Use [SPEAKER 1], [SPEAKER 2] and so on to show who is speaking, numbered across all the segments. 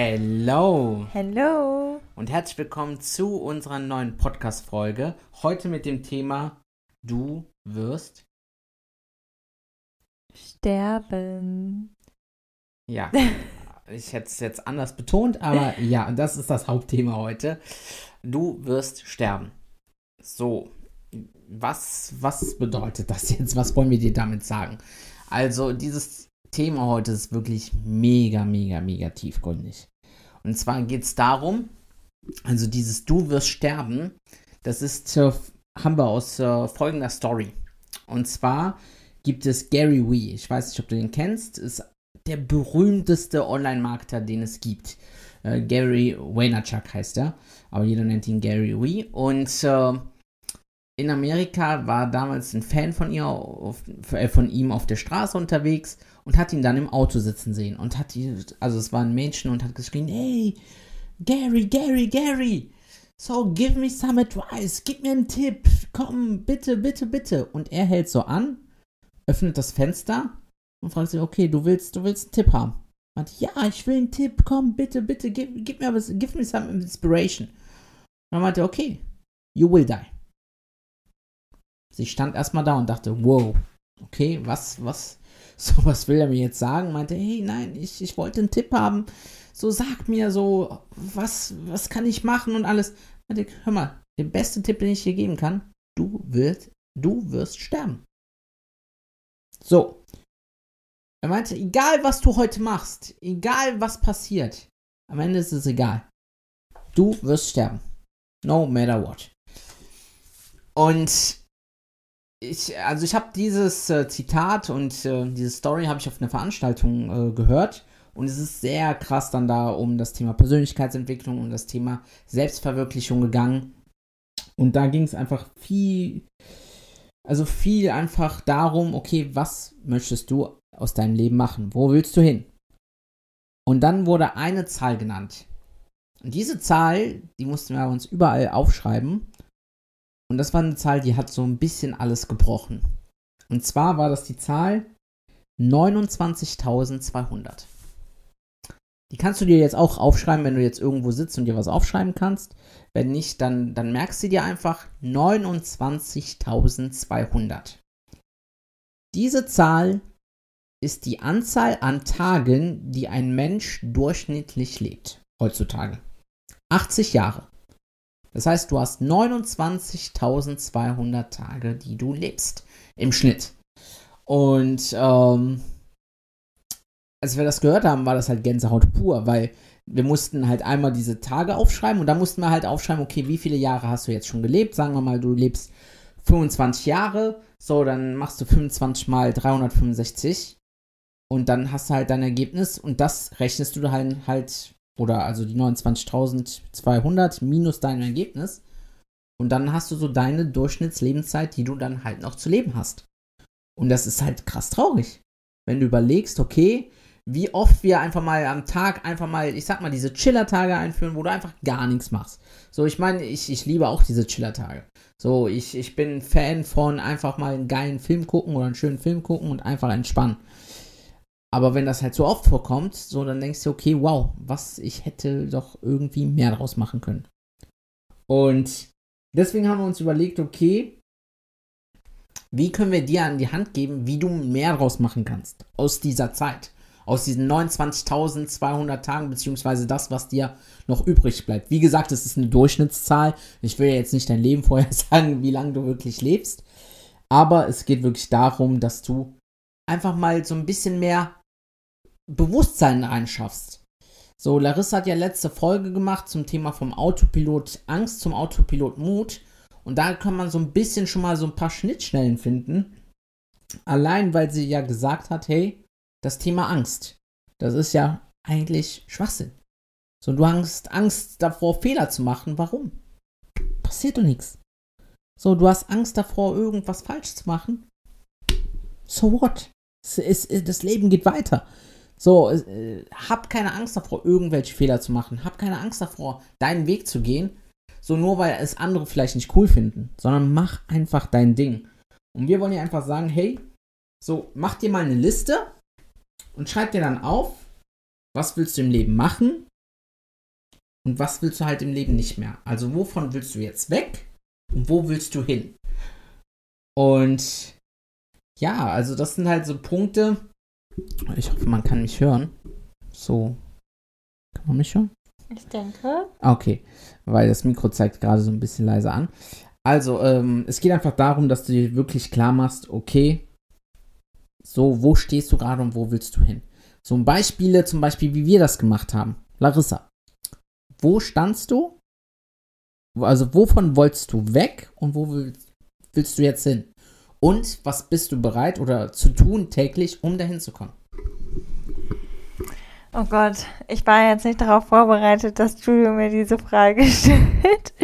[SPEAKER 1] Hello
[SPEAKER 2] Hello.
[SPEAKER 1] und herzlich willkommen zu unserer neuen Podcast-Folge. Heute mit dem Thema Du wirst.
[SPEAKER 2] Sterben.
[SPEAKER 1] Ja, ich hätte es jetzt anders betont, aber ja, das ist das Hauptthema heute. Du wirst sterben. So, was, was bedeutet das jetzt? Was wollen wir dir damit sagen? Also, dieses Thema heute ist wirklich mega, mega, mega tiefgründig. Und zwar geht es darum, also dieses Du wirst sterben, das ist, äh, haben wir aus äh, folgender Story. Und zwar gibt es Gary Wee, ich weiß nicht, ob du den kennst, ist der berühmteste Online-Marketer, den es gibt. Äh, Gary Vaynerchuk heißt er, aber jeder nennt ihn Gary Wee. Und äh, in Amerika war damals ein Fan von, ihr auf, äh, von ihm auf der Straße unterwegs und hat ihn dann im Auto sitzen sehen. Und hat die, also es war ein Mädchen und hat geschrien, hey, Gary, Gary, Gary, so give me some advice, gib mir einen Tipp, komm, bitte, bitte, bitte. Und er hält so an, öffnet das Fenster und fragt sich, okay, du willst, du willst einen Tipp haben. Meinte, ja, ich will einen Tipp, komm, bitte, bitte, gib, gib mir was, give me some inspiration. Und dann meinte er, okay, you will die. Sie stand erstmal da und dachte, wow, okay, was, was, so was will er mir jetzt sagen? Meinte, hey, nein, ich, ich wollte einen Tipp haben. So, sag mir so, was, was kann ich machen und alles. Meinte, hör mal, der beste Tipp, den ich dir geben kann, du wirst, du wirst sterben. So. Er meinte, egal was du heute machst, egal was passiert, am Ende ist es egal. Du wirst sterben. No matter what. Und ich, also ich habe dieses äh, Zitat und äh, diese Story habe ich auf einer Veranstaltung äh, gehört und es ist sehr krass dann da um das Thema Persönlichkeitsentwicklung und das Thema Selbstverwirklichung gegangen und da ging es einfach viel, also viel einfach darum, okay, was möchtest du aus deinem Leben machen? Wo willst du hin? Und dann wurde eine Zahl genannt. Und diese Zahl, die mussten wir uns überall aufschreiben. Und das war eine Zahl, die hat so ein bisschen alles gebrochen. Und zwar war das die Zahl 29.200. Die kannst du dir jetzt auch aufschreiben, wenn du jetzt irgendwo sitzt und dir was aufschreiben kannst. Wenn nicht, dann, dann merkst du dir einfach 29.200. Diese Zahl ist die Anzahl an Tagen, die ein Mensch durchschnittlich lebt. Heutzutage. 80 Jahre. Das heißt, du hast 29.200 Tage, die du lebst. Im Schnitt. Und ähm, als wir das gehört haben, war das halt Gänsehaut pur, weil wir mussten halt einmal diese Tage aufschreiben und dann mussten wir halt aufschreiben, okay, wie viele Jahre hast du jetzt schon gelebt? Sagen wir mal, du lebst 25 Jahre, so, dann machst du 25 mal 365 und dann hast du halt dein Ergebnis und das rechnest du halt, halt oder also die 29.200 minus dein Ergebnis und dann hast du so deine Durchschnittslebenszeit, die du dann halt noch zu leben hast. Und das ist halt krass traurig, wenn du überlegst, okay, wie oft wir einfach mal am Tag einfach mal, ich sag mal, diese Chiller-Tage einführen, wo du einfach gar nichts machst. So, ich meine, ich, ich liebe auch diese Chiller-Tage. So, ich, ich bin Fan von einfach mal einen geilen Film gucken oder einen schönen Film gucken und einfach entspannen. Aber wenn das halt so oft vorkommt, so, dann denkst du, okay, wow, was, ich hätte doch irgendwie mehr draus machen können. Und deswegen haben wir uns überlegt, okay, wie können wir dir an die Hand geben, wie du mehr draus machen kannst aus dieser Zeit? Aus diesen 29.200 Tagen, beziehungsweise das, was dir noch übrig bleibt. Wie gesagt, es ist eine Durchschnittszahl. Ich will ja jetzt nicht dein Leben vorher sagen, wie lange du wirklich lebst. Aber es geht wirklich darum, dass du einfach mal so ein bisschen mehr Bewusstsein einschaffst. So, Larissa hat ja letzte Folge gemacht zum Thema vom Autopilot Angst zum Autopilot Mut. Und da kann man so ein bisschen schon mal so ein paar Schnittstellen finden. Allein weil sie ja gesagt hat, hey, das Thema Angst, das ist ja eigentlich Schwachsinn. So, du hast Angst davor, Fehler zu machen. Warum? Passiert doch nichts. So, du hast Angst davor, irgendwas falsch zu machen. So what? Das Leben geht weiter. So, äh, hab keine Angst davor, irgendwelche Fehler zu machen. Hab keine Angst davor, deinen Weg zu gehen. So nur weil es andere vielleicht nicht cool finden, sondern mach einfach dein Ding. Und wir wollen dir einfach sagen, hey, so, mach dir mal eine Liste und schreib dir dann auf, was willst du im Leben machen und was willst du halt im Leben nicht mehr. Also wovon willst du jetzt weg und wo willst du hin? Und ja, also das sind halt so Punkte. Ich hoffe, man kann mich hören. So. Kann man mich hören?
[SPEAKER 2] Ich denke.
[SPEAKER 1] Okay, weil das Mikro zeigt gerade so ein bisschen leise an. Also, ähm, es geht einfach darum, dass du dir wirklich klar machst, okay, so, wo stehst du gerade und wo willst du hin? So Beispiele, zum Beispiel, wie wir das gemacht haben. Larissa, wo standst du? Also, wovon wolltest du weg und wo willst, willst du jetzt hin? Und was bist du bereit oder zu tun täglich, um dahin zu kommen?
[SPEAKER 2] Oh Gott, ich war jetzt nicht darauf vorbereitet, dass Julio mir diese Frage stellt.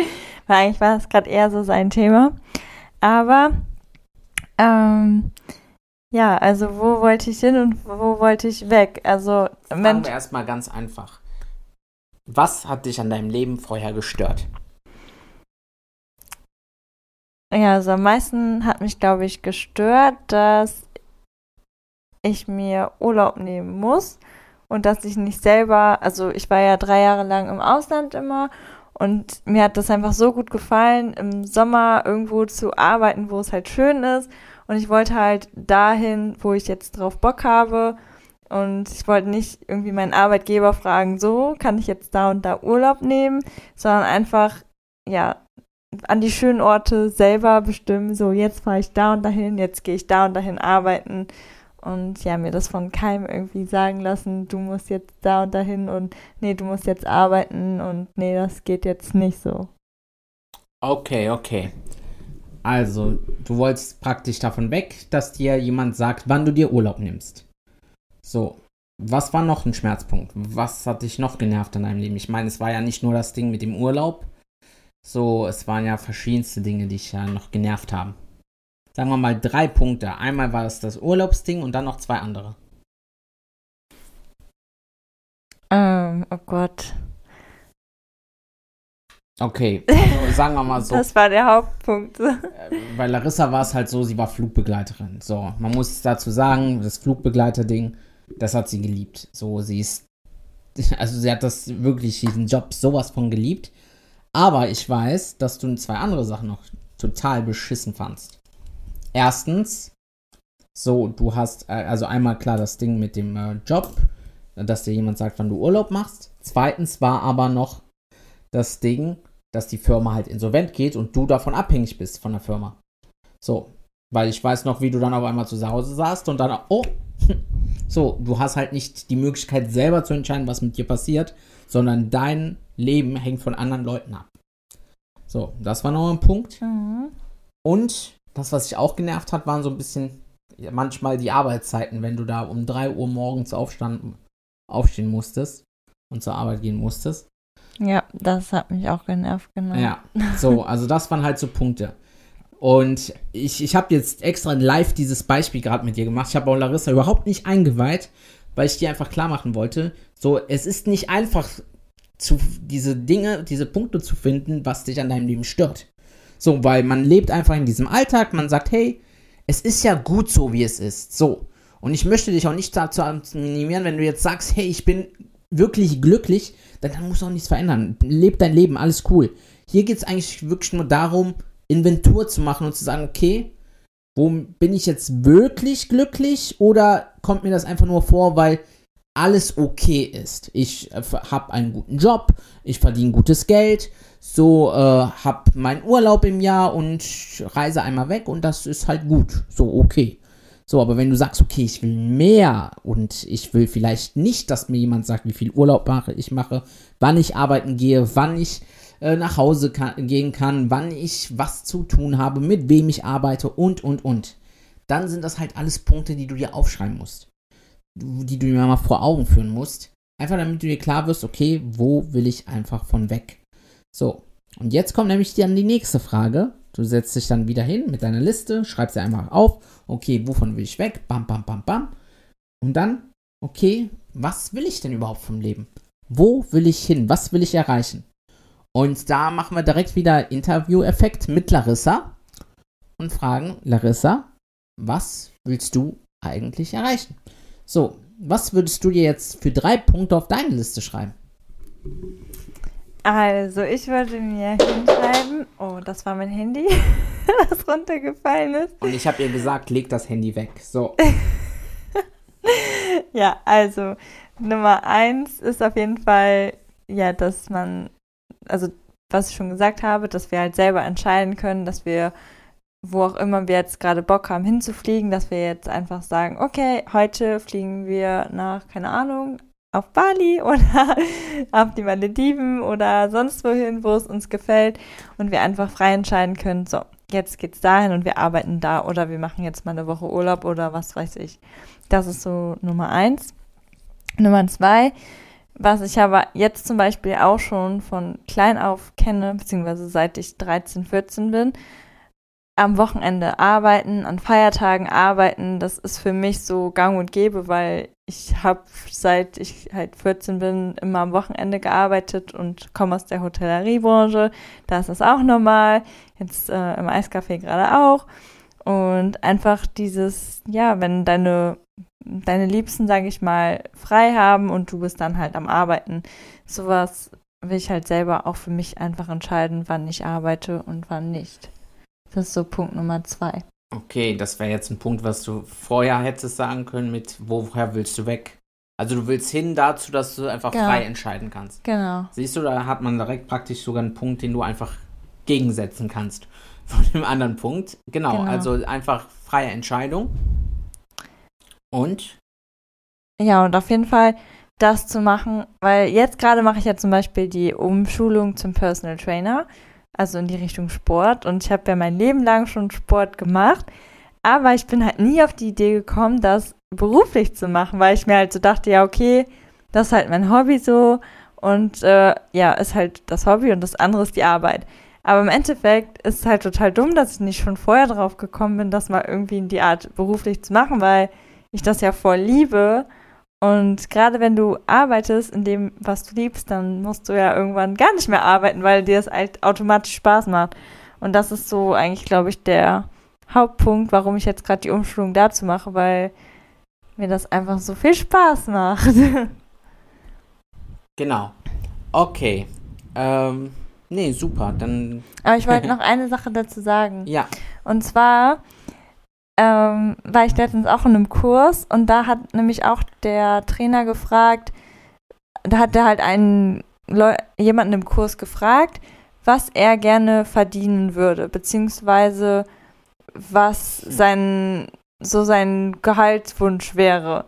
[SPEAKER 2] Weil eigentlich war das gerade eher so sein Thema. Aber ähm, ja, also wo wollte ich hin und wo wollte ich weg? Also
[SPEAKER 1] Fangen wir erstmal ganz einfach. Was hat dich an deinem Leben vorher gestört?
[SPEAKER 2] Ja, also am meisten hat mich, glaube ich, gestört, dass ich mir Urlaub nehmen muss und dass ich nicht selber, also ich war ja drei Jahre lang im Ausland immer und mir hat das einfach so gut gefallen, im Sommer irgendwo zu arbeiten, wo es halt schön ist. Und ich wollte halt dahin, wo ich jetzt drauf Bock habe. Und ich wollte nicht irgendwie meinen Arbeitgeber fragen, so kann ich jetzt da und da Urlaub nehmen, sondern einfach, ja, an die schönen Orte selber bestimmen, so jetzt fahre ich da und dahin, jetzt gehe ich da und dahin arbeiten und ja, mir das von keinem irgendwie sagen lassen, du musst jetzt da und dahin und nee, du musst jetzt arbeiten und nee, das geht jetzt nicht so.
[SPEAKER 1] Okay, okay. Also, du wolltest praktisch davon weg, dass dir jemand sagt, wann du dir Urlaub nimmst. So, was war noch ein Schmerzpunkt? Was hat dich noch genervt in deinem Leben? Ich meine, es war ja nicht nur das Ding mit dem Urlaub. So, es waren ja verschiedenste Dinge, die dich ja noch genervt haben sagen wir mal, drei Punkte. Einmal war es das Urlaubsding und dann noch zwei andere.
[SPEAKER 2] Ähm, oh Gott.
[SPEAKER 1] Okay, also sagen wir mal so.
[SPEAKER 2] das war der Hauptpunkt. Äh,
[SPEAKER 1] bei Larissa war es halt so, sie war Flugbegleiterin. So, man muss dazu sagen, das Flugbegleiter-Ding, das hat sie geliebt. So, sie ist, also sie hat das wirklich, diesen Job sowas von geliebt. Aber ich weiß, dass du zwei andere Sachen noch total beschissen fandst. Erstens, so, du hast, äh, also einmal klar das Ding mit dem äh, Job, dass dir jemand sagt, wann du Urlaub machst. Zweitens war aber noch das Ding, dass die Firma halt insolvent geht und du davon abhängig bist von der Firma. So, weil ich weiß noch, wie du dann auf einmal zu Hause saßt und dann, oh, so, du hast halt nicht die Möglichkeit selber zu entscheiden, was mit dir passiert, sondern dein Leben hängt von anderen Leuten ab. So, das war noch ein Punkt. Mhm. Und das, was sich auch genervt hat, waren so ein bisschen manchmal die Arbeitszeiten, wenn du da um 3 Uhr morgens aufstand, aufstehen musstest und zur Arbeit gehen musstest.
[SPEAKER 2] Ja, das hat mich auch genervt, genau.
[SPEAKER 1] Ja, so, also das waren halt so Punkte. Und ich, ich habe jetzt extra live dieses Beispiel gerade mit dir gemacht. Ich habe auch Larissa überhaupt nicht eingeweiht, weil ich dir einfach klar machen wollte, so, es ist nicht einfach, zu, diese Dinge, diese Punkte zu finden, was dich an deinem Leben stört. So, weil man lebt einfach in diesem Alltag, man sagt, hey, es ist ja gut so, wie es ist. So. Und ich möchte dich auch nicht dazu minimieren, wenn du jetzt sagst, hey, ich bin wirklich glücklich, dann, dann musst du auch nichts verändern. Leb dein Leben, alles cool. Hier geht es eigentlich wirklich nur darum, Inventur zu machen und zu sagen, okay, wo bin ich jetzt wirklich glücklich oder kommt mir das einfach nur vor, weil alles okay ist. Ich äh, habe einen guten Job, ich verdiene gutes Geld, so äh, habe meinen Urlaub im Jahr und reise einmal weg und das ist halt gut, so okay. So, aber wenn du sagst, okay, ich will mehr und ich will vielleicht nicht, dass mir jemand sagt, wie viel Urlaub mache ich mache, wann ich arbeiten gehe, wann ich äh, nach Hause kann, gehen kann, wann ich was zu tun habe, mit wem ich arbeite und, und, und. Dann sind das halt alles Punkte, die du dir aufschreiben musst. Die du dir mal vor Augen führen musst. Einfach damit du dir klar wirst, okay, wo will ich einfach von weg? So, und jetzt kommt nämlich dann die nächste Frage. Du setzt dich dann wieder hin mit deiner Liste, schreibst dir einfach auf, okay, wovon will ich weg? Bam, bam, bam, bam. Und dann, okay, was will ich denn überhaupt vom Leben? Wo will ich hin? Was will ich erreichen? Und da machen wir direkt wieder Interview-Effekt mit Larissa und fragen, Larissa, was willst du eigentlich erreichen? So, was würdest du dir jetzt für drei Punkte auf deine Liste schreiben?
[SPEAKER 2] Also, ich würde mir hinschreiben, oh, das war mein Handy, das runtergefallen ist.
[SPEAKER 1] Und ich habe ihr gesagt, leg das Handy weg. So.
[SPEAKER 2] ja, also Nummer eins ist auf jeden Fall, ja, dass man, also was ich schon gesagt habe, dass wir halt selber entscheiden können, dass wir, wo auch immer wir jetzt gerade Bock haben hinzufliegen, dass wir jetzt einfach sagen, okay, heute fliegen wir nach, keine Ahnung, auf Bali oder auf die Malediven oder sonst wohin, wo es uns gefällt und wir einfach frei entscheiden können, so, jetzt geht's dahin und wir arbeiten da oder wir machen jetzt mal eine Woche Urlaub oder was weiß ich. Das ist so Nummer eins. Nummer zwei, was ich aber jetzt zum Beispiel auch schon von klein auf kenne, beziehungsweise seit ich 13, 14 bin, am Wochenende arbeiten, an Feiertagen arbeiten, das ist für mich so gang und gäbe, weil ich habe seit ich halt 14 bin immer am Wochenende gearbeitet und komme aus der Hotelleriebranche. Da ist das auch normal. Jetzt äh, im Eiscafé gerade auch. Und einfach dieses, ja, wenn deine, deine Liebsten, sage ich mal, frei haben und du bist dann halt am Arbeiten, sowas will ich halt selber auch für mich einfach entscheiden, wann ich arbeite und wann nicht. Das ist so Punkt Nummer zwei.
[SPEAKER 1] Okay, das wäre jetzt ein Punkt, was du vorher hättest sagen können mit, woher willst du weg? Also du willst hin dazu, dass du einfach genau. frei entscheiden kannst.
[SPEAKER 2] Genau.
[SPEAKER 1] Siehst du, da hat man direkt praktisch sogar einen Punkt, den du einfach gegensetzen kannst von dem anderen Punkt. Genau, genau. also einfach freie Entscheidung. Und?
[SPEAKER 2] Ja, und auf jeden Fall das zu machen, weil jetzt gerade mache ich ja zum Beispiel die Umschulung zum Personal Trainer also in die Richtung Sport. Und ich habe ja mein Leben lang schon Sport gemacht, aber ich bin halt nie auf die Idee gekommen, das beruflich zu machen, weil ich mir halt so dachte, ja, okay, das ist halt mein Hobby so und äh, ja, ist halt das Hobby und das andere ist die Arbeit. Aber im Endeffekt ist es halt total dumm, dass ich nicht schon vorher drauf gekommen bin, das mal irgendwie in die Art beruflich zu machen, weil ich das ja voll liebe und gerade wenn du arbeitest in dem, was du liebst, dann musst du ja irgendwann gar nicht mehr arbeiten, weil dir es halt automatisch Spaß macht. Und das ist so eigentlich, glaube ich, der Hauptpunkt, warum ich jetzt gerade die Umschulung dazu mache, weil mir das einfach so viel Spaß macht.
[SPEAKER 1] genau. Okay. Ähm, nee, super. Dann.
[SPEAKER 2] Aber ich wollte noch eine Sache dazu sagen.
[SPEAKER 1] Ja.
[SPEAKER 2] Und zwar ähm, war ich letztens auch in einem Kurs und da hat nämlich auch der Trainer gefragt, da hat er halt einen Leu jemanden im Kurs gefragt, was er gerne verdienen würde, beziehungsweise was sein so sein Gehaltswunsch wäre.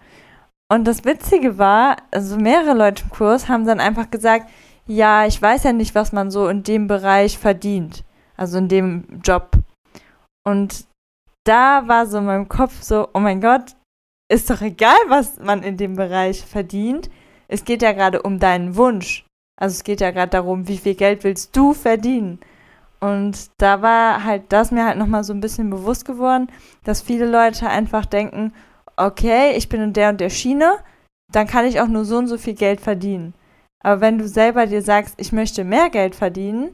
[SPEAKER 2] Und das Witzige war, also mehrere Leute im Kurs haben dann einfach gesagt, ja, ich weiß ja nicht, was man so in dem Bereich verdient, also in dem Job. Und da war so in meinem Kopf so, oh mein Gott, ist doch egal, was man in dem Bereich verdient. Es geht ja gerade um deinen Wunsch. Also es geht ja gerade darum, wie viel Geld willst du verdienen. Und da war halt das mir halt nochmal so ein bisschen bewusst geworden, dass viele Leute einfach denken, okay, ich bin in der und der Schiene, dann kann ich auch nur so und so viel Geld verdienen. Aber wenn du selber dir sagst, ich möchte mehr Geld verdienen,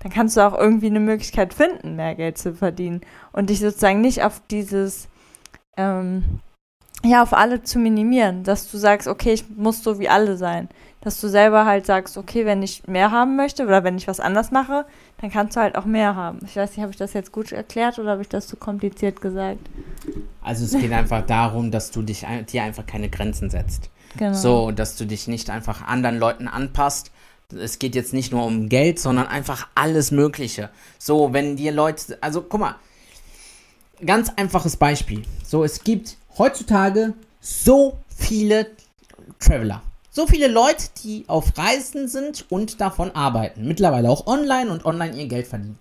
[SPEAKER 2] dann kannst du auch irgendwie eine Möglichkeit finden, mehr Geld zu verdienen und dich sozusagen nicht auf dieses, ähm, ja, auf alle zu minimieren, dass du sagst, okay, ich muss so wie alle sein. Dass du selber halt sagst, okay, wenn ich mehr haben möchte oder wenn ich was anders mache, dann kannst du halt auch mehr haben. Ich weiß nicht, habe ich das jetzt gut erklärt oder habe ich das zu kompliziert gesagt?
[SPEAKER 1] Also es geht einfach darum, dass du dich dir einfach keine Grenzen setzt. Genau. So, dass du dich nicht einfach anderen Leuten anpasst, es geht jetzt nicht nur um Geld, sondern einfach alles Mögliche. So, wenn dir Leute, also guck mal, ganz einfaches Beispiel. So, es gibt heutzutage so viele Traveler. So viele Leute, die auf Reisen sind und davon arbeiten. Mittlerweile auch online und online ihr Geld verdienen.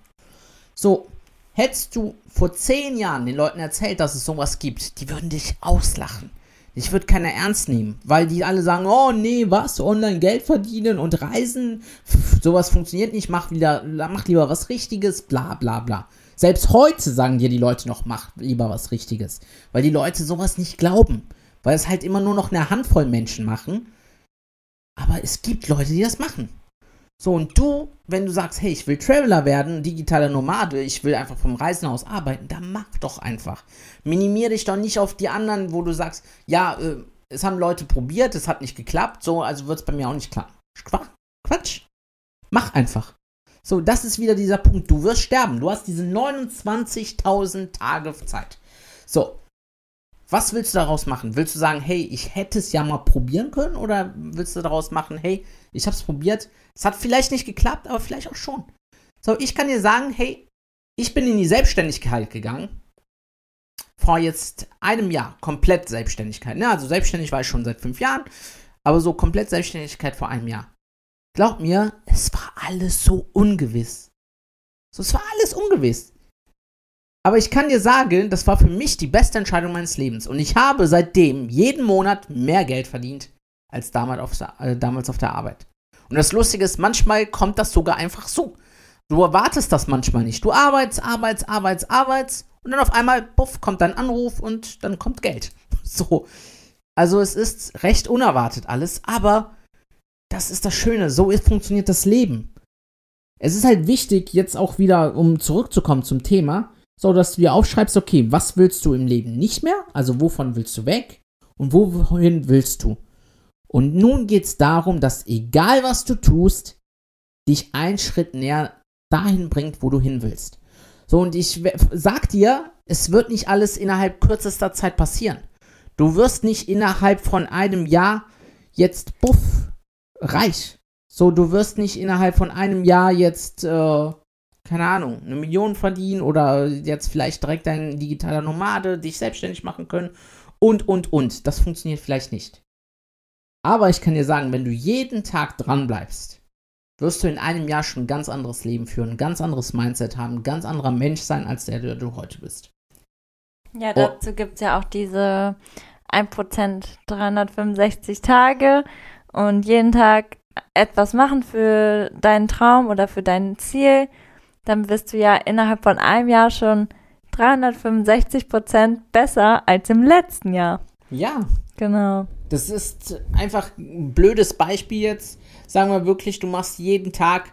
[SPEAKER 1] So, hättest du vor zehn Jahren den Leuten erzählt, dass es sowas gibt, die würden dich auslachen. Ich würde keiner ernst nehmen, weil die alle sagen, oh nee, was, online Geld verdienen und reisen, Pff, sowas funktioniert nicht, mach wieder, mach lieber was Richtiges, bla bla bla. Selbst heute sagen dir die Leute noch, mach lieber was Richtiges, weil die Leute sowas nicht glauben, weil es halt immer nur noch eine Handvoll Menschen machen. Aber es gibt Leute, die das machen. So, und du, wenn du sagst, hey, ich will Traveler werden, digitaler Nomade, ich will einfach vom Reisen aus arbeiten, dann mach doch einfach. Minimier dich doch nicht auf die anderen, wo du sagst, ja, äh, es haben Leute probiert, es hat nicht geklappt, so, also wird es bei mir auch nicht klappen. Quatsch. Mach einfach. So, das ist wieder dieser Punkt. Du wirst sterben. Du hast diese 29.000 Tage Zeit. So, was willst du daraus machen? Willst du sagen, hey, ich hätte es ja mal probieren können? Oder willst du daraus machen, hey, ich habe es probiert, es hat vielleicht nicht geklappt, aber vielleicht auch schon. So, ich kann dir sagen, hey, ich bin in die Selbstständigkeit gegangen. Vor jetzt einem Jahr. Komplett Selbstständigkeit. Ne? Also selbstständig war ich schon seit fünf Jahren. Aber so komplett Selbstständigkeit vor einem Jahr. Glaub mir, es war alles so ungewiss. So, es war alles ungewiss. Aber ich kann dir sagen, das war für mich die beste Entscheidung meines Lebens. Und ich habe seitdem jeden Monat mehr Geld verdient als damals auf, äh, damals auf der Arbeit. Und das Lustige ist, manchmal kommt das sogar einfach so. Du erwartest das manchmal nicht. Du arbeitest, arbeitest, arbeitest, arbeitest und dann auf einmal, puff, kommt dein Anruf und dann kommt Geld. So. Also es ist recht unerwartet alles, aber das ist das Schöne. So funktioniert das Leben. Es ist halt wichtig, jetzt auch wieder, um zurückzukommen zum Thema, so dass du dir aufschreibst, okay, was willst du im Leben nicht mehr? Also wovon willst du weg? Und wohin willst du? Und nun geht es darum, dass egal was du tust, dich einen Schritt näher dahin bringt, wo du hin willst. So, und ich sag dir, es wird nicht alles innerhalb kürzester Zeit passieren. Du wirst nicht innerhalb von einem Jahr jetzt buff reich. So, du wirst nicht innerhalb von einem Jahr jetzt äh, keine Ahnung, eine Million verdienen oder jetzt vielleicht direkt ein digitaler Nomade, dich selbstständig machen können und, und, und. Das funktioniert vielleicht nicht. Aber ich kann dir sagen, wenn du jeden Tag dran bleibst, wirst du in einem Jahr schon ein ganz anderes Leben führen, ein ganz anderes Mindset haben, ein ganz anderer Mensch sein, als der, der du heute bist.
[SPEAKER 2] Ja, dazu oh. gibt es ja auch diese 1% 365 Tage und jeden Tag etwas machen für deinen Traum oder für dein Ziel dann wirst du ja innerhalb von einem Jahr schon 365 Prozent besser als im letzten Jahr.
[SPEAKER 1] Ja.
[SPEAKER 2] Genau.
[SPEAKER 1] Das ist einfach ein blödes Beispiel jetzt. Sagen wir wirklich, du machst jeden Tag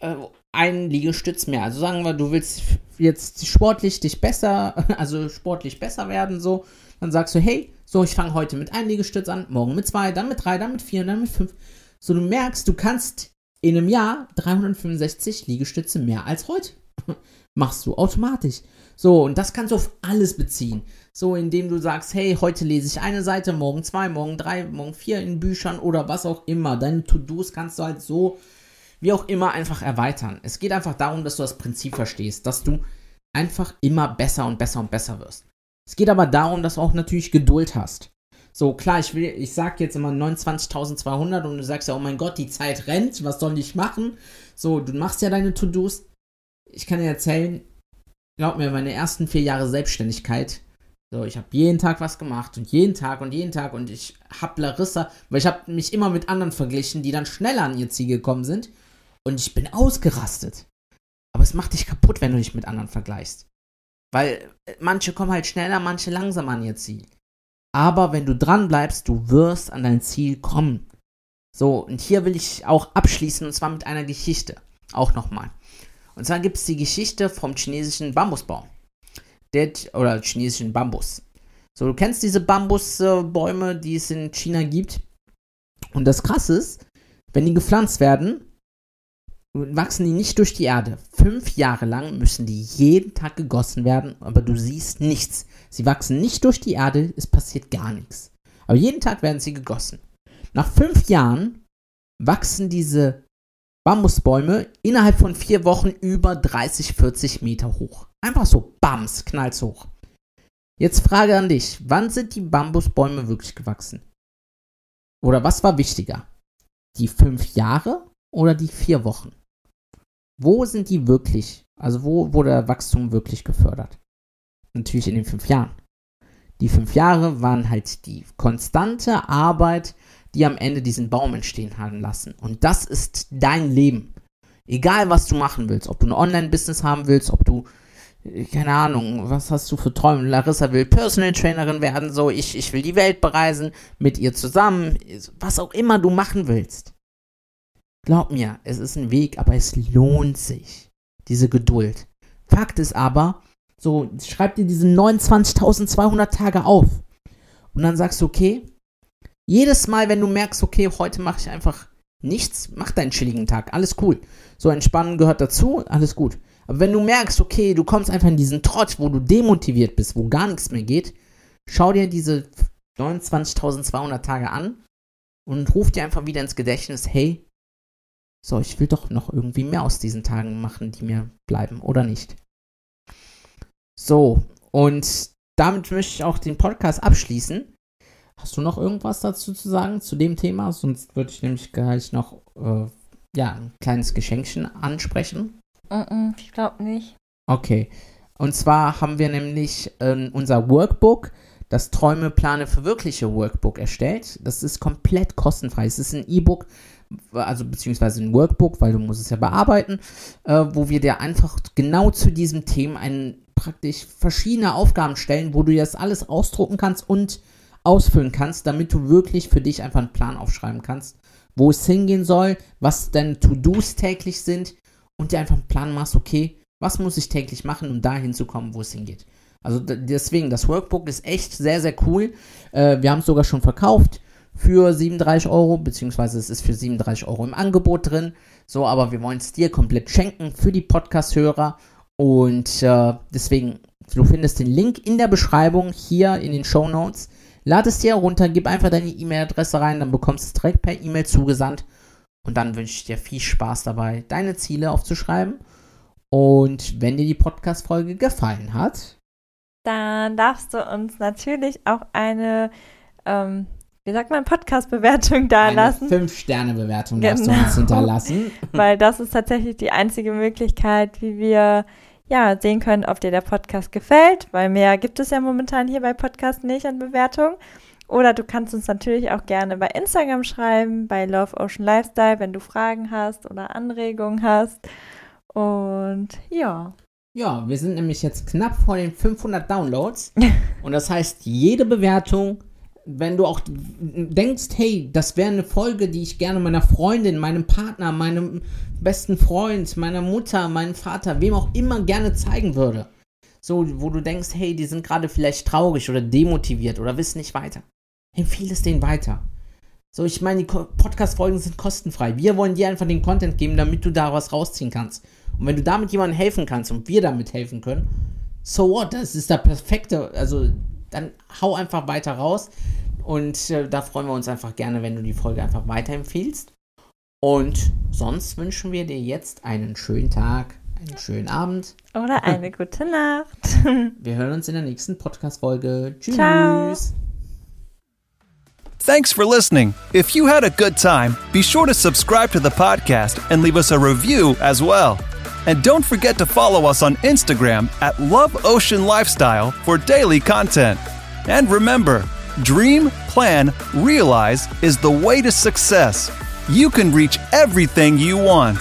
[SPEAKER 1] äh, einen Liegestütz mehr. Also sagen wir, du willst jetzt sportlich dich besser, also sportlich besser werden, so. Dann sagst du, hey, so, ich fange heute mit einem Liegestütz an, morgen mit zwei, dann mit drei, dann mit vier, dann mit fünf. So, du merkst, du kannst in einem Jahr 365 Liegestütze mehr als heute. Machst du automatisch. So, und das kannst du auf alles beziehen. So, indem du sagst, hey, heute lese ich eine Seite, morgen zwei, morgen drei, morgen vier in Büchern oder was auch immer. Deine To-Dos kannst du halt so, wie auch immer, einfach erweitern. Es geht einfach darum, dass du das Prinzip verstehst, dass du einfach immer besser und besser und besser wirst. Es geht aber darum, dass du auch natürlich Geduld hast. So, klar, ich will, ich sag jetzt immer 29.200 und du sagst ja, oh mein Gott, die Zeit rennt, was soll ich machen? So, du machst ja deine To-Dos. Ich kann dir erzählen, glaub mir, meine ersten vier Jahre Selbstständigkeit, so, ich habe jeden Tag was gemacht und jeden Tag und jeden Tag und ich hab Larissa, weil ich habe mich immer mit anderen verglichen, die dann schneller an ihr Ziel gekommen sind und ich bin ausgerastet. Aber es macht dich kaputt, wenn du dich mit anderen vergleichst. Weil manche kommen halt schneller, manche langsamer an ihr Ziel. Aber wenn du dran bleibst, du wirst an dein Ziel kommen. So, und hier will ich auch abschließen, und zwar mit einer Geschichte. Auch nochmal. Und zwar gibt es die Geschichte vom chinesischen Bambusbaum. Der, oder chinesischen Bambus. So, du kennst diese Bambusbäume, die es in China gibt. Und das Krasse ist, wenn die gepflanzt werden, wachsen die nicht durch die Erde. Fünf Jahre lang müssen die jeden Tag gegossen werden, aber du siehst nichts. Sie wachsen nicht durch die Erde, es passiert gar nichts. Aber jeden Tag werden sie gegossen. Nach fünf Jahren wachsen diese Bambusbäume innerhalb von vier Wochen über 30, 40 Meter hoch. Einfach so, bams, knallt hoch. Jetzt Frage an dich, wann sind die Bambusbäume wirklich gewachsen? oder was war wichtiger? Die fünf Jahre oder die vier Wochen? Wo sind die wirklich, also wo wurde Wachstum wirklich gefördert? Natürlich in den fünf Jahren. Die fünf Jahre waren halt die konstante Arbeit, die am Ende diesen Baum entstehen haben lassen. Und das ist dein Leben. Egal, was du machen willst, ob du ein Online-Business haben willst, ob du, äh, keine Ahnung, was hast du für Träume? Larissa will Personal Trainerin werden, so, ich, ich will die Welt bereisen, mit ihr zusammen, was auch immer du machen willst. Glaub mir, es ist ein Weg, aber es lohnt sich. Diese Geduld. Fakt ist aber, so, schreib dir diese 29.200 Tage auf. Und dann sagst du, okay, jedes Mal, wenn du merkst, okay, heute mache ich einfach nichts, mach deinen chilligen Tag. Alles cool. So, entspannen gehört dazu, alles gut. Aber wenn du merkst, okay, du kommst einfach in diesen Trott, wo du demotiviert bist, wo gar nichts mehr geht, schau dir diese 29.200 Tage an und ruf dir einfach wieder ins Gedächtnis, hey, so, ich will doch noch irgendwie mehr aus diesen Tagen machen, die mir bleiben, oder nicht? So, und damit möchte ich auch den Podcast abschließen. Hast du noch irgendwas dazu zu sagen zu dem Thema? Sonst würde ich nämlich gleich noch äh, ja, ein kleines Geschenkchen ansprechen.
[SPEAKER 2] ich glaube nicht.
[SPEAKER 1] Okay. Und zwar haben wir nämlich äh, unser Workbook, das Träume, Plane, Verwirkliche Workbook erstellt. Das ist komplett kostenfrei. Es ist ein E-Book, also beziehungsweise ein Workbook, weil du musst es ja bearbeiten, äh, wo wir dir einfach genau zu diesem Thema praktisch verschiedene Aufgaben stellen, wo du das alles ausdrucken kannst und ausfüllen kannst, damit du wirklich für dich einfach einen Plan aufschreiben kannst, wo es hingehen soll, was deine To-Dos täglich sind und dir einfach einen Plan machst, okay, was muss ich täglich machen, um dahin zu kommen, wo es hingeht. Also deswegen, das Workbook ist echt sehr, sehr cool. Äh, wir haben es sogar schon verkauft für 37 Euro, beziehungsweise es ist für 37 Euro im Angebot drin. So, aber wir wollen es dir komplett schenken für die Podcast-Hörer. Und äh, deswegen, du findest den Link in der Beschreibung hier in den Show Notes. Lad es dir herunter, gib einfach deine E-Mail-Adresse rein, dann bekommst du es direkt per E-Mail zugesandt. Und dann wünsche ich dir viel Spaß dabei, deine Ziele aufzuschreiben. Und wenn dir die Podcast-Folge gefallen hat,
[SPEAKER 2] dann darfst du uns natürlich auch eine, ähm, wie sagt man, Podcast-Bewertung da lassen.
[SPEAKER 1] Eine 5-Sterne-Bewertung genau. darfst du uns hinterlassen.
[SPEAKER 2] Weil das ist tatsächlich die einzige Möglichkeit, wie wir ja, sehen können, ob dir der Podcast gefällt, weil mehr gibt es ja momentan hier bei Podcast nicht an Bewertungen. Oder du kannst uns natürlich auch gerne bei Instagram schreiben, bei Love Ocean Lifestyle, wenn du Fragen hast oder Anregungen hast. Und ja.
[SPEAKER 1] Ja, wir sind nämlich jetzt knapp vor den 500 Downloads. und das heißt, jede Bewertung wenn du auch denkst, hey, das wäre eine Folge, die ich gerne meiner Freundin, meinem Partner, meinem besten Freund, meiner Mutter, meinem Vater, wem auch immer gerne zeigen würde. So, wo du denkst, hey, die sind gerade vielleicht traurig oder demotiviert oder wissen nicht weiter. Empfehle es denen weiter. So, ich meine, die Podcast-Folgen sind kostenfrei. Wir wollen dir einfach den Content geben, damit du da was rausziehen kannst. Und wenn du damit jemandem helfen kannst und wir damit helfen können, so what? Das ist der perfekte, also dann hau einfach weiter raus. Und äh, da freuen wir uns einfach gerne, wenn du die Folge einfach weiterempfiehlst. Und sonst wünschen wir dir jetzt einen schönen Tag, einen schönen Abend.
[SPEAKER 2] Oder eine gute Nacht.
[SPEAKER 1] wir hören uns in der nächsten Podcast-Folge. Tschüss. Ciao.
[SPEAKER 3] Thanks for listening. If you had a good time, be sure to subscribe to the podcast and leave us a review as well. And don't forget to follow us on Instagram at Love Ocean Lifestyle for daily content. And remember, dream, plan, realize is the way to success. You can reach everything you want.